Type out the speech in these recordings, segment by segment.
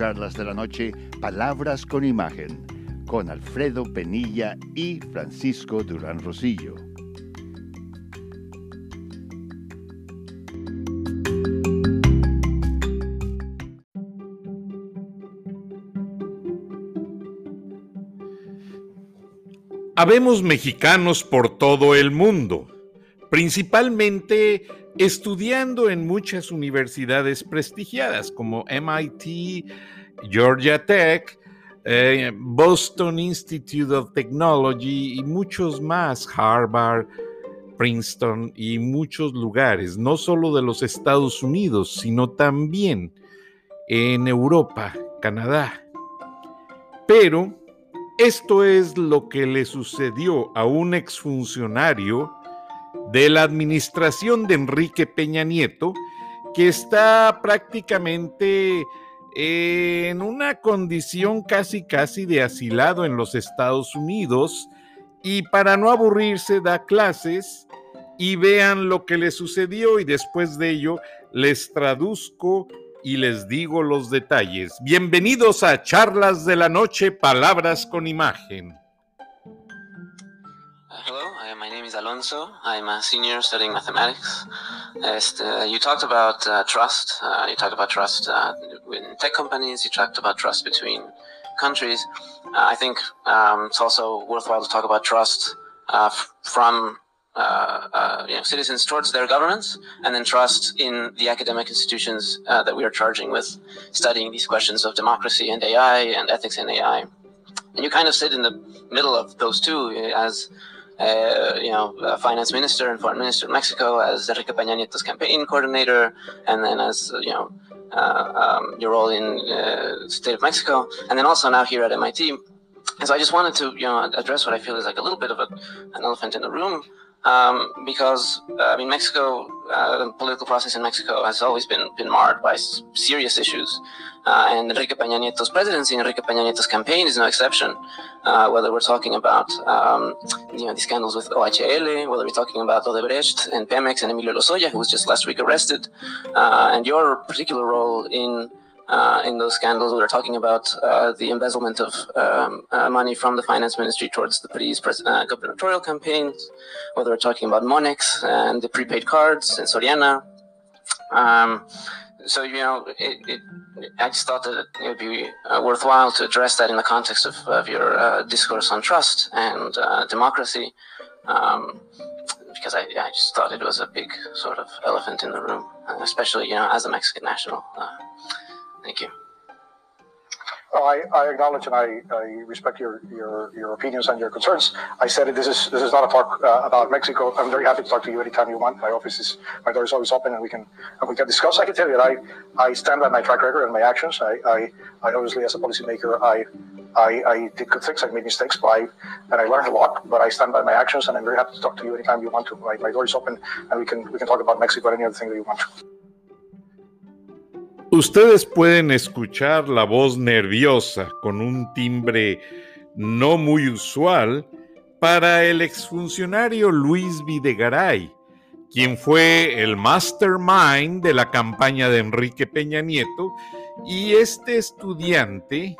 charlas de la noche Palabras con Imagen con Alfredo Penilla y Francisco Durán Rosillo. Habemos mexicanos por todo el mundo, principalmente estudiando en muchas universidades prestigiadas como MIT, Georgia Tech, eh, Boston Institute of Technology y muchos más, Harvard, Princeton y muchos lugares, no solo de los Estados Unidos, sino también en Europa, Canadá. Pero esto es lo que le sucedió a un exfuncionario de la administración de Enrique Peña Nieto, que está prácticamente en una condición casi casi de asilado en los Estados Unidos y para no aburrirse da clases y vean lo que le sucedió y después de ello les traduzco y les digo los detalles. Bienvenidos a Charlas de la Noche, Palabras con Imagen. My name is Alonso. I'm a senior studying mathematics. You talked about uh, trust. Uh, you talked about trust uh, in tech companies. You talked about trust between countries. Uh, I think um, it's also worthwhile to talk about trust uh, from you know, citizens towards their governments, and then trust in the academic institutions that we are charging with studying these questions of democracy and AI and ethics in AI. And you kind of sit in the middle of those two as. Uh, you know, finance minister and foreign minister of Mexico, as Enrique Peña Nieto's campaign coordinator, and then as you know, uh, um, your role in uh, state of Mexico, and then also now here at MIT. And so I just wanted to, you know, address what I feel is like a little bit of a, an elephant in the room, um, because uh, I mean Mexico, uh, the political process in Mexico has always been been marred by serious issues, uh, and Enrique Peña Nieto's presidency, Enrique Peña Nieto's campaign is no exception. Uh, whether we're talking about um, you know the scandals with OHL, whether we're talking about Odebrecht and Pemex and Emilio Lozoya, who was just last week arrested, uh, and your particular role in uh, in those scandals. We were talking about uh, the embezzlement of um, uh, money from the finance ministry towards the PRI's uh, gubernatorial campaigns, whether we're talking about Monex and the prepaid cards and Soriana. Um, so, you know, it, it, I just thought that it would be uh, worthwhile to address that in the context of, of your uh, discourse on trust and democracy. Um, because I, I, just thought it was a big sort of elephant in the room, especially, you know, as a Mexican national. Thank you. Oh, I, I, acknowledge and I, I, respect your, your your opinions and your concerns. I said this is this is not a talk uh, about Mexico. I'm very happy to talk to you anytime you want. My office is my door is always open and we can and we can discuss. I can tell you that I, I stand by my track record and my actions. I, I, I obviously as a policymaker I, I I did good things. I made mistakes, but I and I learned a lot. But I stand by my actions and I'm very happy to talk to you anytime you want to. My, my door is open and we can we can talk about Mexico or any other thing that you want. Ustedes pueden escuchar la voz nerviosa con un timbre no muy usual para el exfuncionario Luis Videgaray, quien fue el mastermind de la campaña de Enrique Peña Nieto, y este estudiante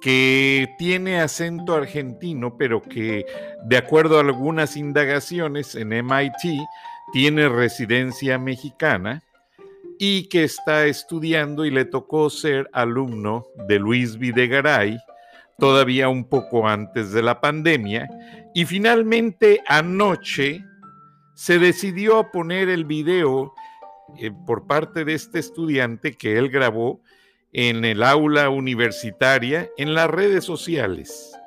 que tiene acento argentino, pero que de acuerdo a algunas indagaciones en MIT tiene residencia mexicana, y que está estudiando y le tocó ser alumno de Luis Videgaray todavía un poco antes de la pandemia y finalmente anoche se decidió a poner el video eh, por parte de este estudiante que él grabó en el aula universitaria en las redes sociales.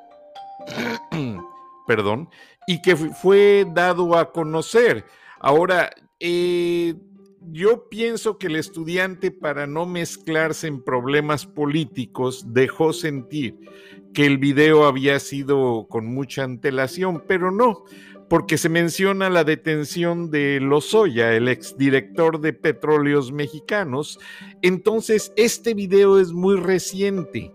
Perdón, y que fue dado a conocer. Ahora, eh, yo pienso que el estudiante, para no mezclarse en problemas políticos, dejó sentir que el video había sido con mucha antelación, pero no, porque se menciona la detención de Lozoya, el exdirector de Petróleos Mexicanos. Entonces, este video es muy reciente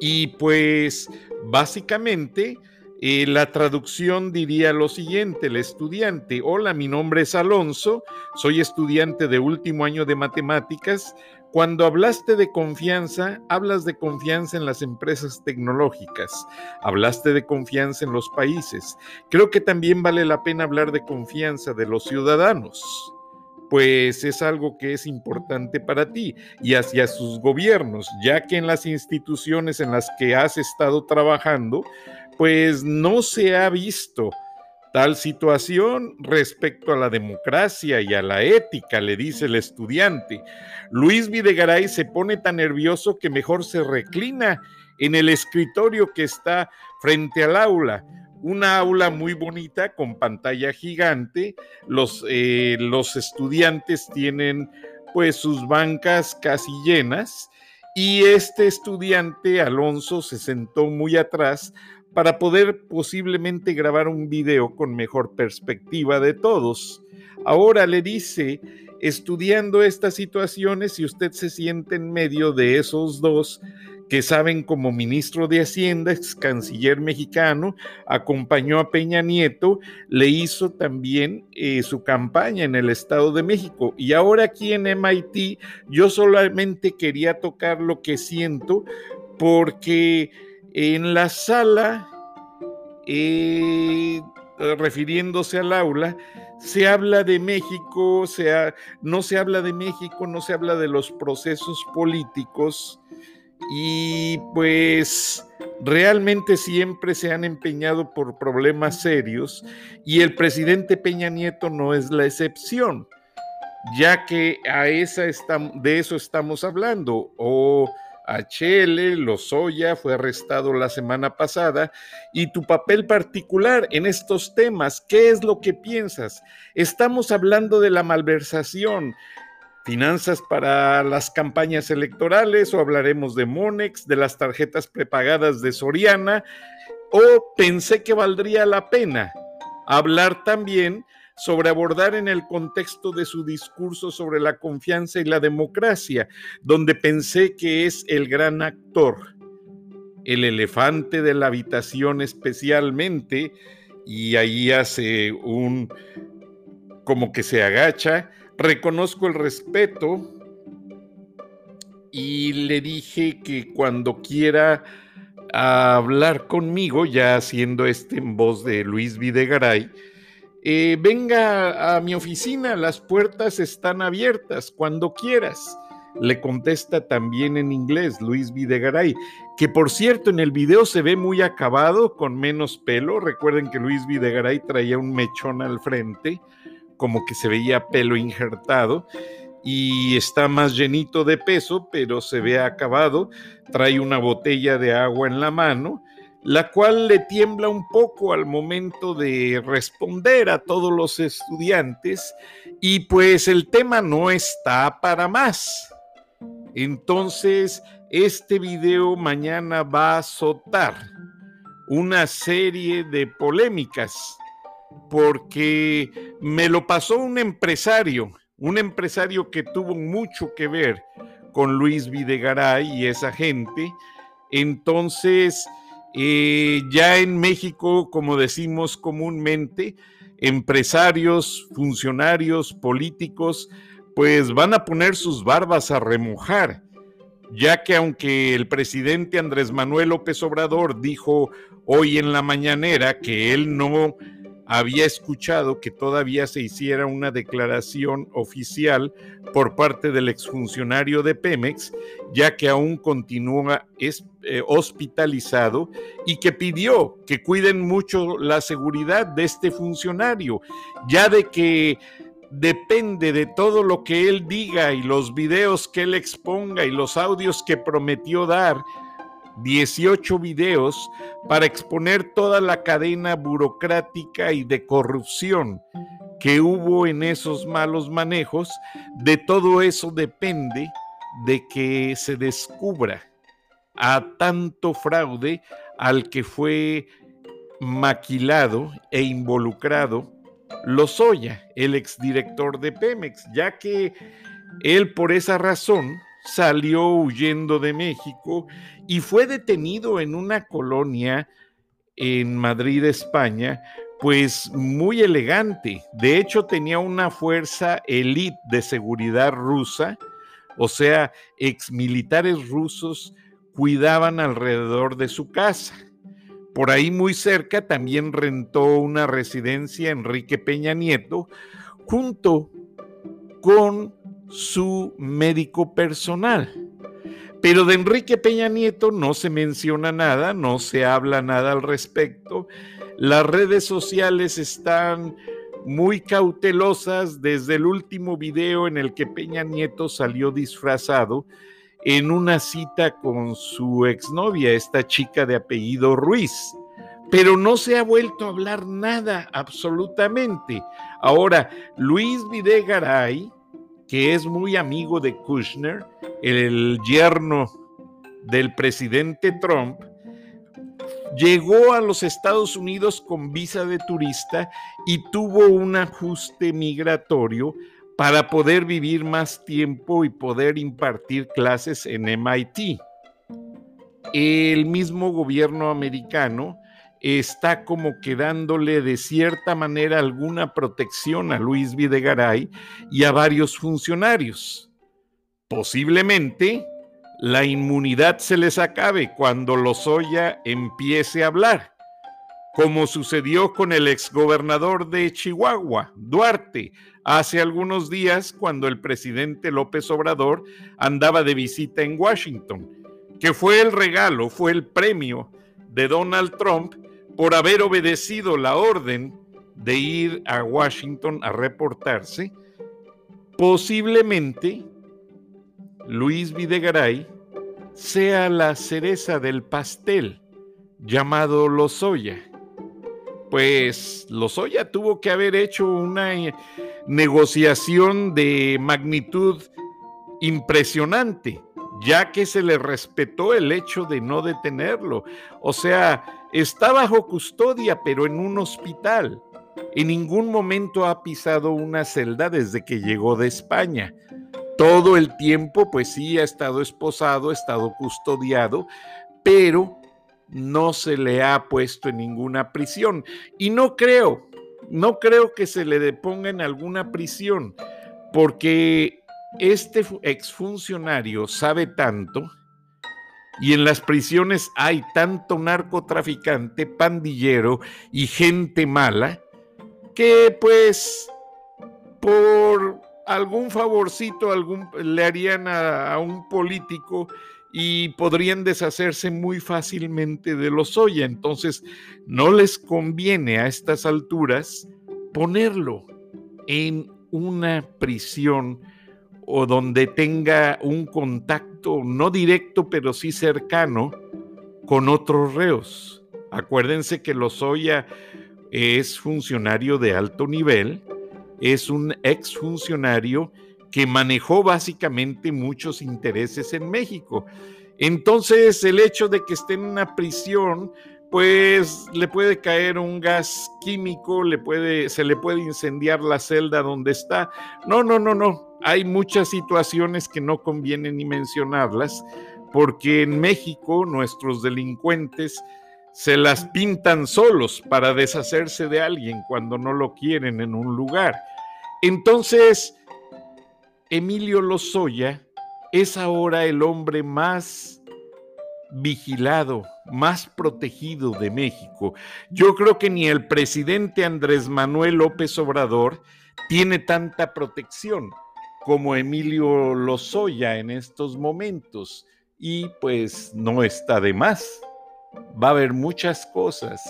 y pues básicamente eh, la traducción diría lo siguiente, el estudiante, hola, mi nombre es Alonso, soy estudiante de último año de matemáticas, cuando hablaste de confianza, hablas de confianza en las empresas tecnológicas, hablaste de confianza en los países. Creo que también vale la pena hablar de confianza de los ciudadanos, pues es algo que es importante para ti y hacia sus gobiernos, ya que en las instituciones en las que has estado trabajando, pues no se ha visto Tal situación respecto a la democracia y a la ética, le dice el estudiante. Luis Videgaray se pone tan nervioso que mejor se reclina en el escritorio que está frente al aula. Una aula muy bonita con pantalla gigante. Los, eh, los estudiantes tienen pues sus bancas casi llenas y este estudiante, Alonso, se sentó muy atrás para poder posiblemente grabar un video con mejor perspectiva de todos. Ahora le dice, estudiando estas situaciones, si usted se siente en medio de esos dos que saben como ministro de Hacienda, ex canciller mexicano, acompañó a Peña Nieto, le hizo también eh, su campaña en el Estado de México. Y ahora aquí en MIT, yo solamente quería tocar lo que siento porque en la sala, eh, refiriéndose al aula, se habla de México, no se habla de México, no se habla de los procesos políticos y pues realmente siempre se han empeñado por problemas serios y el presidente Peña Nieto no es la excepción, ya que a esa de eso estamos hablando. O HL Lozoya fue arrestado la semana pasada y tu papel particular en estos temas, ¿qué es lo que piensas? Estamos hablando de la malversación, finanzas para las campañas electorales o hablaremos de Monex, de las tarjetas prepagadas de Soriana o pensé que valdría la pena hablar también sobre abordar en el contexto de su discurso sobre la confianza y la democracia, donde pensé que es el gran actor, el elefante de la habitación especialmente, y ahí hace un como que se agacha, reconozco el respeto y le dije que cuando quiera hablar conmigo, ya haciendo este en voz de Luis Videgaray, eh, venga a mi oficina, las puertas están abiertas cuando quieras. Le contesta también en inglés Luis Videgaray, que por cierto en el video se ve muy acabado, con menos pelo. Recuerden que Luis Videgaray traía un mechón al frente, como que se veía pelo injertado y está más llenito de peso, pero se ve acabado. Trae una botella de agua en la mano la cual le tiembla un poco al momento de responder a todos los estudiantes y pues el tema no está para más. Entonces, este video mañana va a azotar una serie de polémicas porque me lo pasó un empresario, un empresario que tuvo mucho que ver con Luis Videgaray y esa gente. Entonces, eh, ya en México, como decimos comúnmente, empresarios, funcionarios, políticos, pues van a poner sus barbas a remojar, ya que aunque el presidente Andrés Manuel López Obrador dijo hoy en la mañanera que él no había escuchado que todavía se hiciera una declaración oficial por parte del exfuncionario de Pemex, ya que aún continúa eh, hospitalizado y que pidió que cuiden mucho la seguridad de este funcionario, ya de que depende de todo lo que él diga y los videos que él exponga y los audios que prometió dar 18 videos para exponer toda la cadena burocrática y de corrupción que hubo en esos malos manejos. De todo eso depende de que se descubra a tanto fraude al que fue maquilado e involucrado Lozoya, el exdirector de Pemex, ya que él por esa razón salió huyendo de México y fue detenido en una colonia en Madrid, España, pues muy elegante. De hecho, tenía una fuerza elite de seguridad rusa o sea, exmilitares rusos cuidaban alrededor de su casa. Por ahí muy cerca también rentó una residencia Enrique Peña Nieto junto con su médico personal. Pero de Enrique Peña Nieto no se menciona nada, no se habla nada al respecto. Las redes sociales están muy cautelosas desde el último video en el que Peña Nieto salió disfrazado en una cita con su exnovia, esta chica de apellido Ruiz. Pero no se ha vuelto a hablar nada, absolutamente. Ahora, Luis Videgaray, que es muy amigo de Kushner, el yerno del presidente Trump, llegó a los Estados Unidos con visa de turista y tuvo un ajuste migratorio para poder vivir más tiempo y poder impartir clases en MIT. El mismo gobierno americano está como quedándole de cierta manera alguna protección a Luis Videgaray y a varios funcionarios. Posiblemente la inmunidad se les acabe cuando Lozoya empiece a hablar, como sucedió con el exgobernador de Chihuahua, Duarte, hace algunos días cuando el presidente López Obrador andaba de visita en Washington, que fue el regalo, fue el premio de Donald Trump por haber obedecido la orden de ir a Washington a reportarse, posiblemente Luis Videgaray sea la cereza del pastel llamado Lozoya. Pues Lozoya tuvo que haber hecho una negociación de magnitud impresionante, ya que se le respetó el hecho de no detenerlo. O sea, está bajo custodia, pero en un hospital. En ningún momento ha pisado una celda desde que llegó de España. Todo el tiempo, pues sí, ha estado esposado, ha estado custodiado, pero no se le ha puesto en ninguna prisión. Y no creo, no creo que se le deponga en alguna prisión, porque este exfuncionario sabe tanto y en las prisiones hay tanto narcotraficante, pandillero y gente mala que pues por algún favorcito algún, le harían a, un político y podrían deshacerse muy fácilmente de los Oya. Entonces, no les conviene a estas alturas ponerlo en una prisión o donde tenga un contacto no directo, pero sí cercano con otros reos. Acuérdense que Lozoya es funcionario de alto nivel, es un exfuncionario que manejó básicamente muchos intereses en México. Entonces, el hecho de que esté en una prisión, pues le puede caer un gas químico, le puede, se le puede incendiar la celda donde está. No, no, no, no. Hay muchas situaciones que no conviene ni mencionarlas, porque en México nuestros delincuentes se las pintan solos para deshacerse de alguien cuando no lo quieren en un lugar. Entonces, Emilio Lozoya es ahora el hombre más vigilado, más protegido de México. Yo creo que ni el presidente Andrés Manuel López Obrador tiene tanta protección como Emilio Lozoya en estos momentos. Y pues no está de más. Va a haber muchas cosas,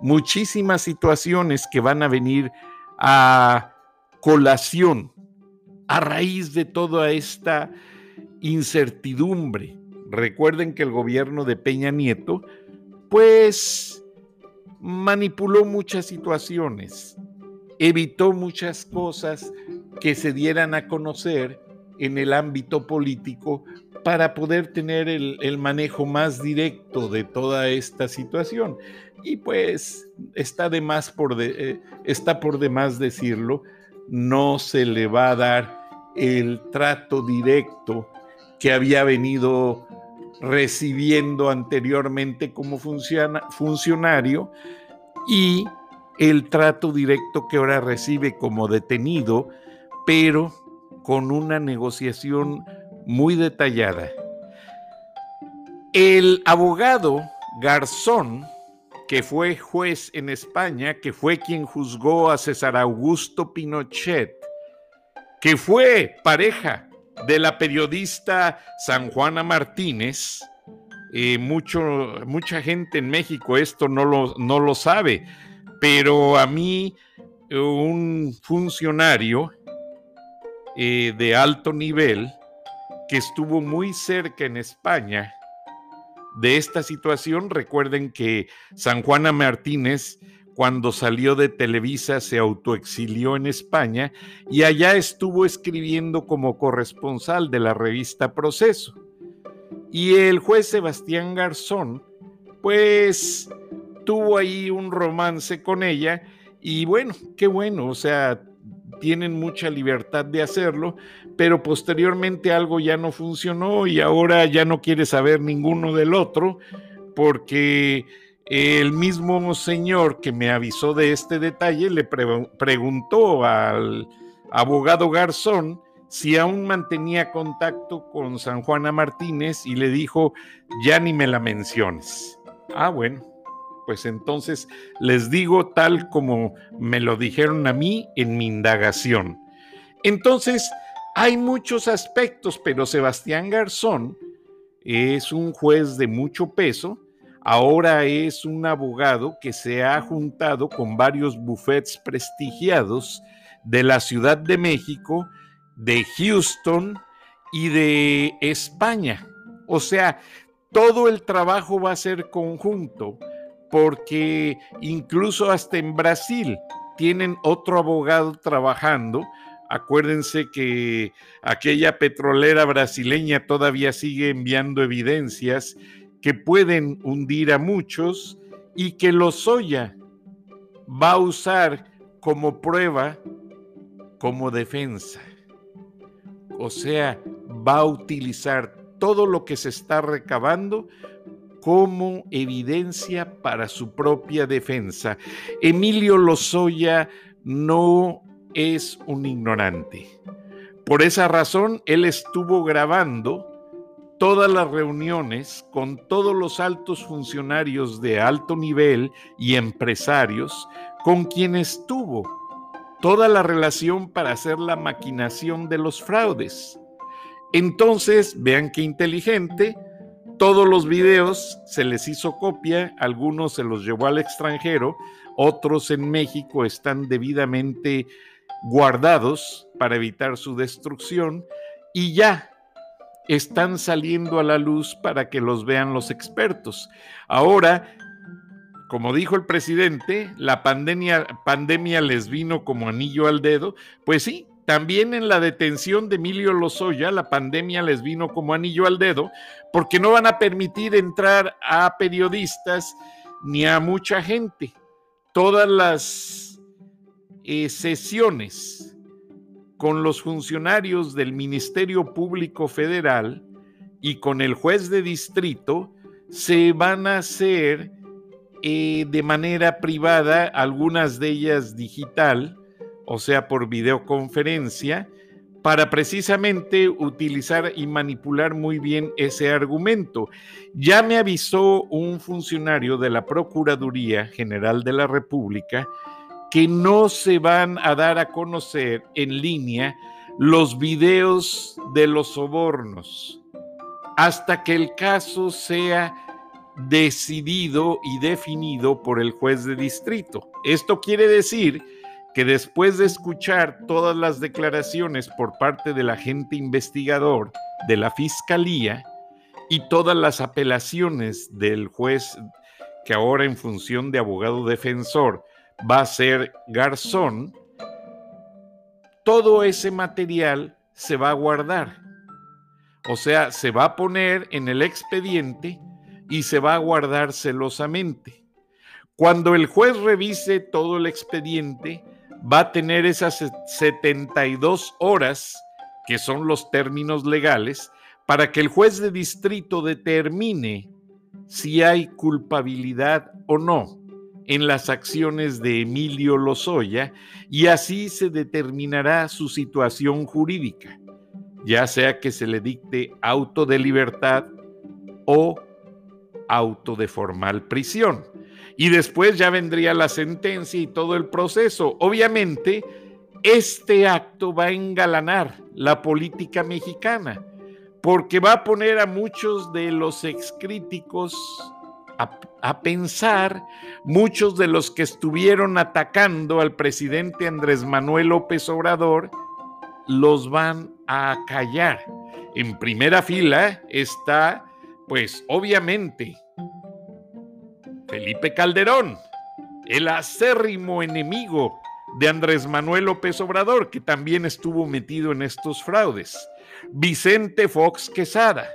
muchísimas situaciones que van a venir a colación a raíz de toda esta incertidumbre. Recuerden que el gobierno de Peña Nieto, pues, manipuló muchas situaciones, evitó muchas cosas que se dieran a conocer en el ámbito político para poder tener el, manejo más directo de toda esta situación. Y pues está de más por eh, está por demás decirlo, no se le va a dar el trato directo que había venido recibiendo anteriormente como funcionario y el trato directo que ahora recibe como detenido, pero con una negociación muy detallada. El abogado Garzón, que fue juez en España, que fue quien juzgó a César Augusto Pinochet, que fue pareja de la periodista San Juana Martínez, eh, mucha gente en México esto no lo, no lo sabe, pero a mí un funcionario eh, de alto nivel que estuvo muy cerca en España de esta situación, recuerden que San Juana Martínez cuando salió de Televisa se autoexilió en España y allá estuvo escribiendo como corresponsal de la revista Proceso. Y el juez Sebastián Garzón, pues tuvo ahí un romance con ella y bueno, qué bueno, o sea, tienen mucha libertad de hacerlo, pero posteriormente algo ya no funcionó y ahora ya no quiere saber ninguno del otro porque el mismo señor que me avisó de este detalle le preguntó al abogado Garzón si aún mantenía contacto con San Juana Martínez y le dijo, ya ni me la menciones. Ah, bueno, pues entonces les digo tal como me lo dijeron a mí en mi indagación. Entonces, hay muchos aspectos, pero Sebastián Garzón es un juez de mucho peso ahora es un abogado que se ha juntado con varios bufetes prestigiados de la Ciudad de México, de Houston y de España. O sea, todo el trabajo va a ser conjunto porque incluso hasta en Brasil tienen otro abogado trabajando. Acuérdense que aquella petrolera brasileña todavía sigue enviando evidencias que pueden hundir a muchos y que Lozoya va a usar como prueba, como defensa. O sea, va a utilizar todo lo que se está recabando como evidencia para su propia defensa. Emilio Lozoya no es un ignorante. Por esa razón, él estuvo grabando todas las reuniones con todos los altos funcionarios de alto nivel y empresarios con quienes tuvo toda la relación para hacer la maquinación de los fraudes. Entonces, vean qué inteligente, todos los videos se les hizo copia, algunos se los llevó al extranjero, otros en México están debidamente guardados para evitar su destrucción y ya están saliendo a la luz para que los vean los expertos. Ahora, como dijo el presidente, la pandemia, les vino como anillo al dedo. Pues sí, también en la detención de Emilio Lozoya, la pandemia les vino como anillo al dedo, porque no van a permitir entrar a periodistas ni a mucha gente. Todas las eh, sesiones con los funcionarios del Ministerio Público Federal y con el juez de distrito se van a hacer eh, de manera privada, algunas de ellas digital, o sea, por videoconferencia, para precisamente utilizar y manipular muy bien ese argumento. Ya me avisó un funcionario de la Procuraduría General de la República que no se van a dar a conocer en línea los videos de los sobornos hasta que el caso sea decidido y definido por el juez de distrito. Esto quiere decir que después de escuchar todas las declaraciones por parte del agente investigador de la fiscalía y todas las apelaciones del juez que ahora en función de abogado defensor va a ser Garzón, todo ese material se va a guardar. O sea, se va a poner en el expediente y se va a guardar celosamente. Cuando el juez revise todo el expediente, va a tener esas 72 horas, que son los términos legales, para que el juez de distrito determine si hay culpabilidad o no en las acciones de Emilio Lozoya y así se determinará su situación jurídica. ya sea que se le dicte auto de libertad o auto de formal prisión. Y después ya vendría la sentencia y todo el proceso. Obviamente, este acto va a engalanar la política mexicana, porque va a poner a muchos de los excríticos a, a, pensar, muchos de los que estuvieron atacando al presidente Andrés Manuel López Obrador, los van a callar. En primera fila está, pues obviamente, Felipe Calderón, el acérrimo enemigo de Andrés Manuel López Obrador, que también estuvo metido en estos fraudes. Vicente Fox Quesada,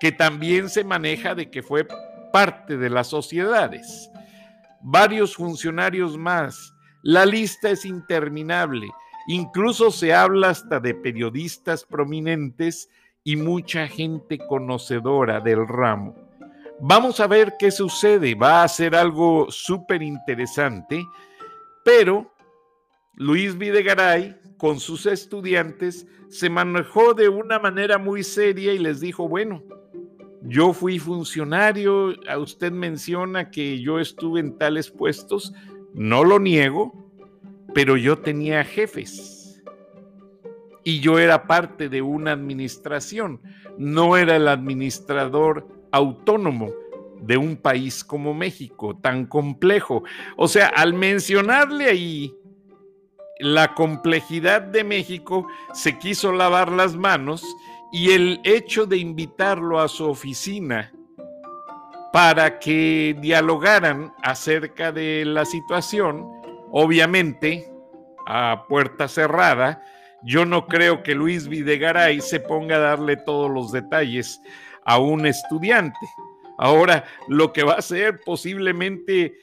que también se maneja de que fue parte de las sociedades. Varios funcionarios más. La lista es interminable. Incluso se habla hasta de periodistas prominentes y mucha gente conocedora del ramo. Vamos a ver qué sucede. Va a ser algo súper interesante, pero Luis Videgaray con sus estudiantes se manejó de una manera muy seria y les dijo, bueno, yo fui funcionario, a usted menciona que yo estuve en tales puestos, no lo niego, pero yo tenía jefes y yo era parte de una administración, no era el administrador autónomo de un país como México, tan complejo. O sea, al mencionarle ahí la complejidad de México, se quiso lavar las manos y el hecho de invitarlo a su oficina para que dialogaran acerca de la situación, obviamente a puerta cerrada, yo no creo que Luis Videgaray se ponga a darle todos los detalles a un estudiante. Ahora, lo que va a hacer posiblemente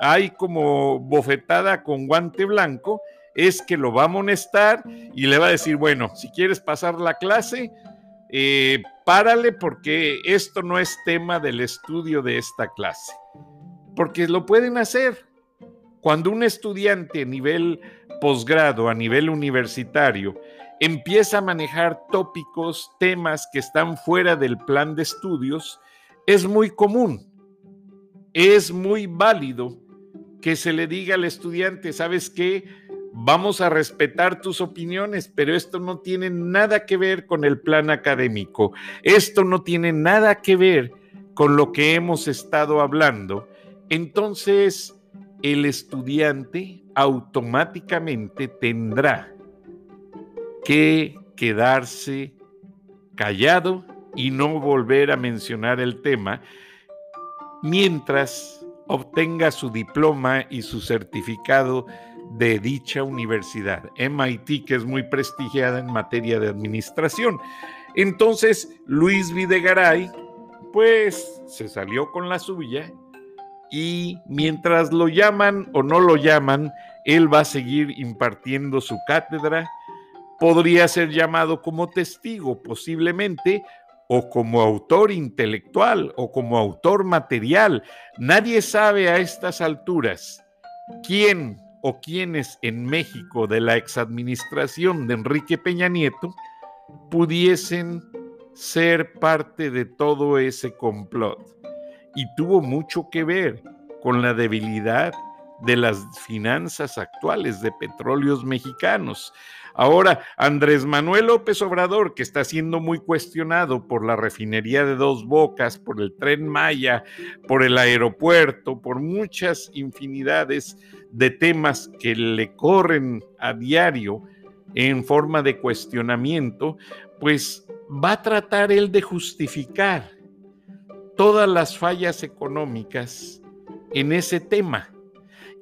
hay como bofetada con guante blanco, es que lo va a amonestar y le va a decir, bueno, si quieres pasar la clase, eh, párale porque esto no es tema del estudio de esta clase. Porque lo pueden hacer. Cuando un estudiante a nivel posgrado, a nivel universitario, empieza a manejar tópicos, temas que están fuera del plan de estudios, es muy común, es muy válido que se le diga al estudiante, ¿sabes qué? Vamos a respetar tus opiniones, pero esto no tiene nada que ver con el plan académico, esto no tiene nada que ver con lo que hemos estado hablando. Entonces, el estudiante automáticamente tendrá que quedarse callado y no volver a mencionar el tema mientras obtenga su diploma y su certificado de dicha universidad, MIT, que es muy prestigiada en materia de administración. Entonces, Luis Videgaray, pues se salió con la suya y mientras lo llaman o no lo llaman, él va a seguir impartiendo su cátedra podría ser llamado como testigo posiblemente o como autor intelectual o como autor material. Nadie sabe a estas alturas quién o quiénes en México de la exadministración de Enrique Peña Nieto pudiesen ser parte de todo ese complot. Y tuvo mucho que ver con la debilidad de las finanzas actuales de petróleos mexicanos. Ahora, Andrés Manuel López Obrador, que está siendo muy cuestionado por la refinería de dos bocas, por el tren Maya, por el aeropuerto, por muchas infinidades de temas que le corren a diario en forma de cuestionamiento, pues va a tratar él de justificar todas las fallas económicas en ese tema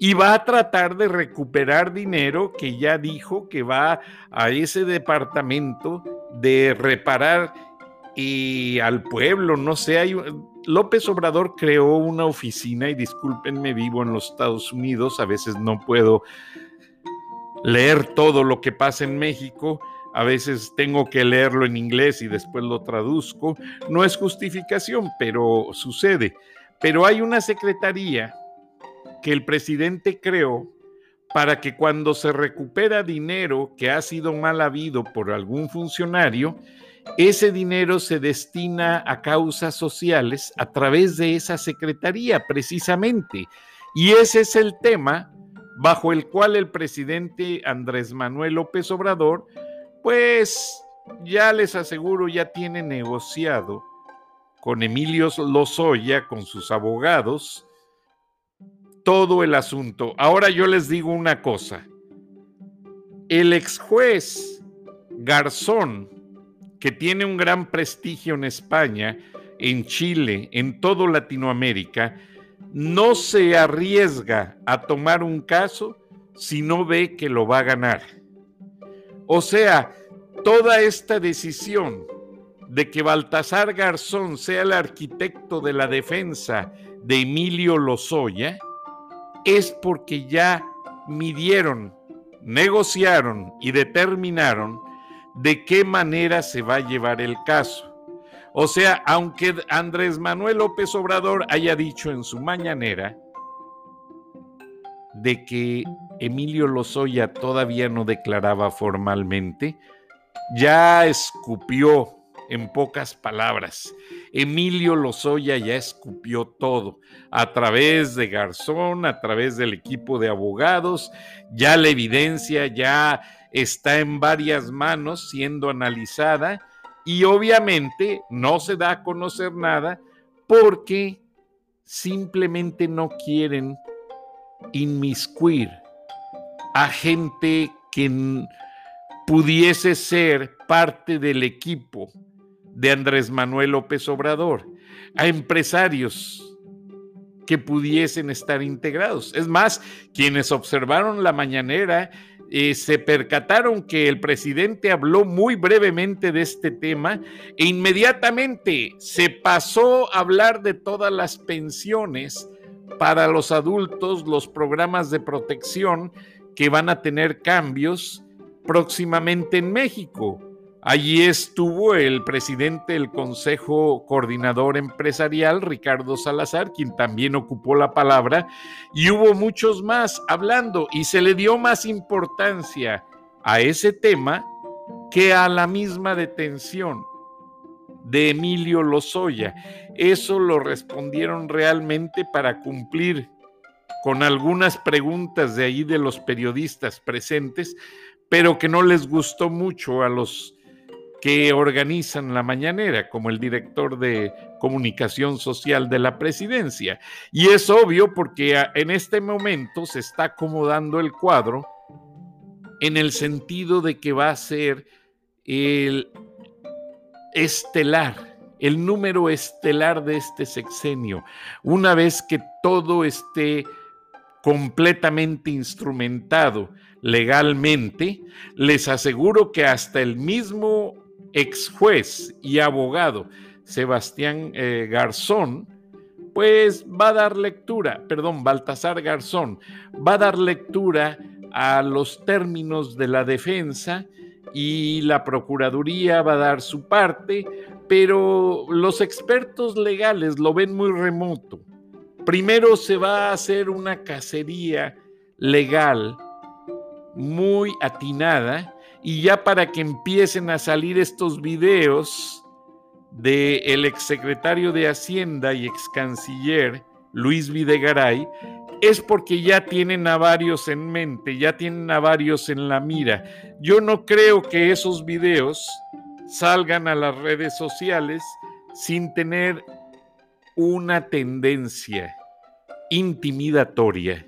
y va a tratar de recuperar dinero que ya dijo que va a ese departamento de reparar y al pueblo, no sé, hay, López Obrador creó una oficina y discúlpenme, vivo en los Estados Unidos, a veces no puedo leer todo lo que pasa en México, a veces tengo que leerlo en inglés y después lo traduzco, no es justificación, pero sucede. Pero hay una secretaría que el presidente creó para que cuando se recupera dinero que ha sido mal habido por algún funcionario, ese dinero se destina a causas sociales a través de esa secretaría, precisamente. Y ese es el tema bajo el cual el presidente Andrés Manuel López Obrador, pues ya les aseguro, ya tiene negociado con Emilio Lozoya, con sus abogados, todo el asunto. Ahora yo les digo una cosa. El ex juez Garzón, que tiene un gran prestigio en España, en Chile, en todo Latinoamérica, no se arriesga a tomar un caso si no ve que lo va a ganar. O sea, toda esta decisión de que Baltasar Garzón sea el arquitecto de la defensa de Emilio Lozoya es porque ya midieron, negociaron y determinaron de qué manera se va a llevar el caso. O sea, aunque Andrés Manuel López Obrador haya dicho en su mañanera de que Emilio Lozoya todavía no declaraba formalmente, ya escupió en pocas palabras. Emilio Lozoya ya escupió todo a través de Garzón, a través del equipo de abogados, ya la evidencia ya está en varias manos siendo analizada y obviamente no se da a conocer nada porque simplemente no quieren inmiscuir a gente que pudiese ser parte del equipo de Andrés Manuel López Obrador, a empresarios que pudiesen estar integrados. Es más, quienes observaron la mañanera eh, se percataron que el presidente habló muy brevemente de este tema e inmediatamente se pasó a hablar de todas las pensiones para los adultos, los programas de protección que van a tener cambios próximamente en México. Allí estuvo el presidente del Consejo Coordinador Empresarial, Ricardo Salazar, quien también ocupó la palabra, y hubo muchos más hablando y se le dio más importancia a ese tema que a la misma detención de Emilio Lozoya. Eso lo respondieron realmente para cumplir con algunas preguntas de ahí de los periodistas presentes, pero que no les gustó mucho a los que organizan la mañanera, como el director de comunicación social de la presidencia. Y es obvio porque en este momento se está acomodando el cuadro en el sentido de que va a ser el estelar, el número estelar de este sexenio, una vez que todo esté completamente instrumentado legalmente, les aseguro que hasta el mismo ex juez y abogado Sebastián eh, Garzón, pues va a dar lectura, perdón, Baltasar Garzón, va a dar lectura a los términos de la defensa y la Procuraduría va a dar su parte, pero los expertos legales lo ven muy remoto. Primero se va a hacer una cacería legal muy atinada y ya para que empiecen a salir estos videos del el exsecretario de Hacienda y ex canciller Luis Videgaray, es porque ya tienen a varios en mente, ya tienen a varios en la mira. Yo no creo que esos videos salgan a las redes sociales sin tener una tendencia intimidatoria,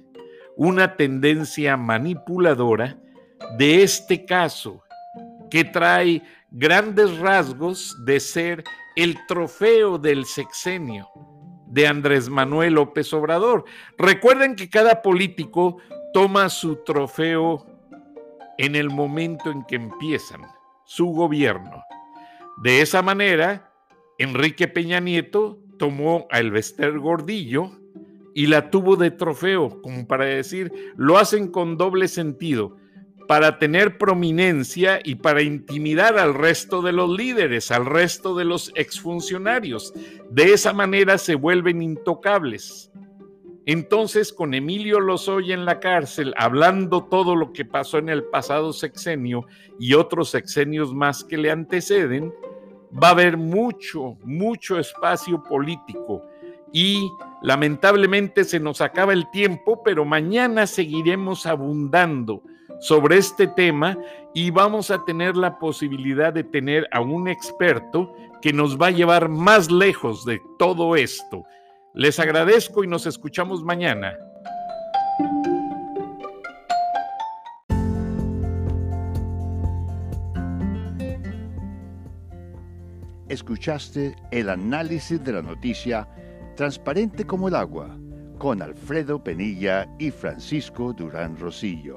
una tendencia manipuladora de este caso, que trae grandes rasgos de ser el trofeo del sexenio de Andrés Manuel López Obrador. Recuerden que cada político toma su trofeo en el momento en que empiezan su gobierno. De esa manera, Enrique Peña Nieto tomó a Elvester Gordillo y la tuvo de trofeo, como para decir, lo hacen con doble sentido para tener prominencia y para intimidar al resto de los líderes, al resto de los exfuncionarios. De esa manera se vuelven intocables. Entonces, con Emilio Lozoya en la cárcel, hablando todo lo que pasó en el pasado sexenio y otros sexenios más que le anteceden, va a haber mucho, mucho espacio político. Y lamentablemente se nos acaba el tiempo, pero mañana seguiremos abundando sobre este tema y vamos a tener la posibilidad de tener a un experto que nos va a llevar más lejos de todo esto. Les agradezco y nos escuchamos mañana. Escuchaste el análisis de la noticia transparente como el agua con Alfredo Penilla y Francisco Durán Rosillo.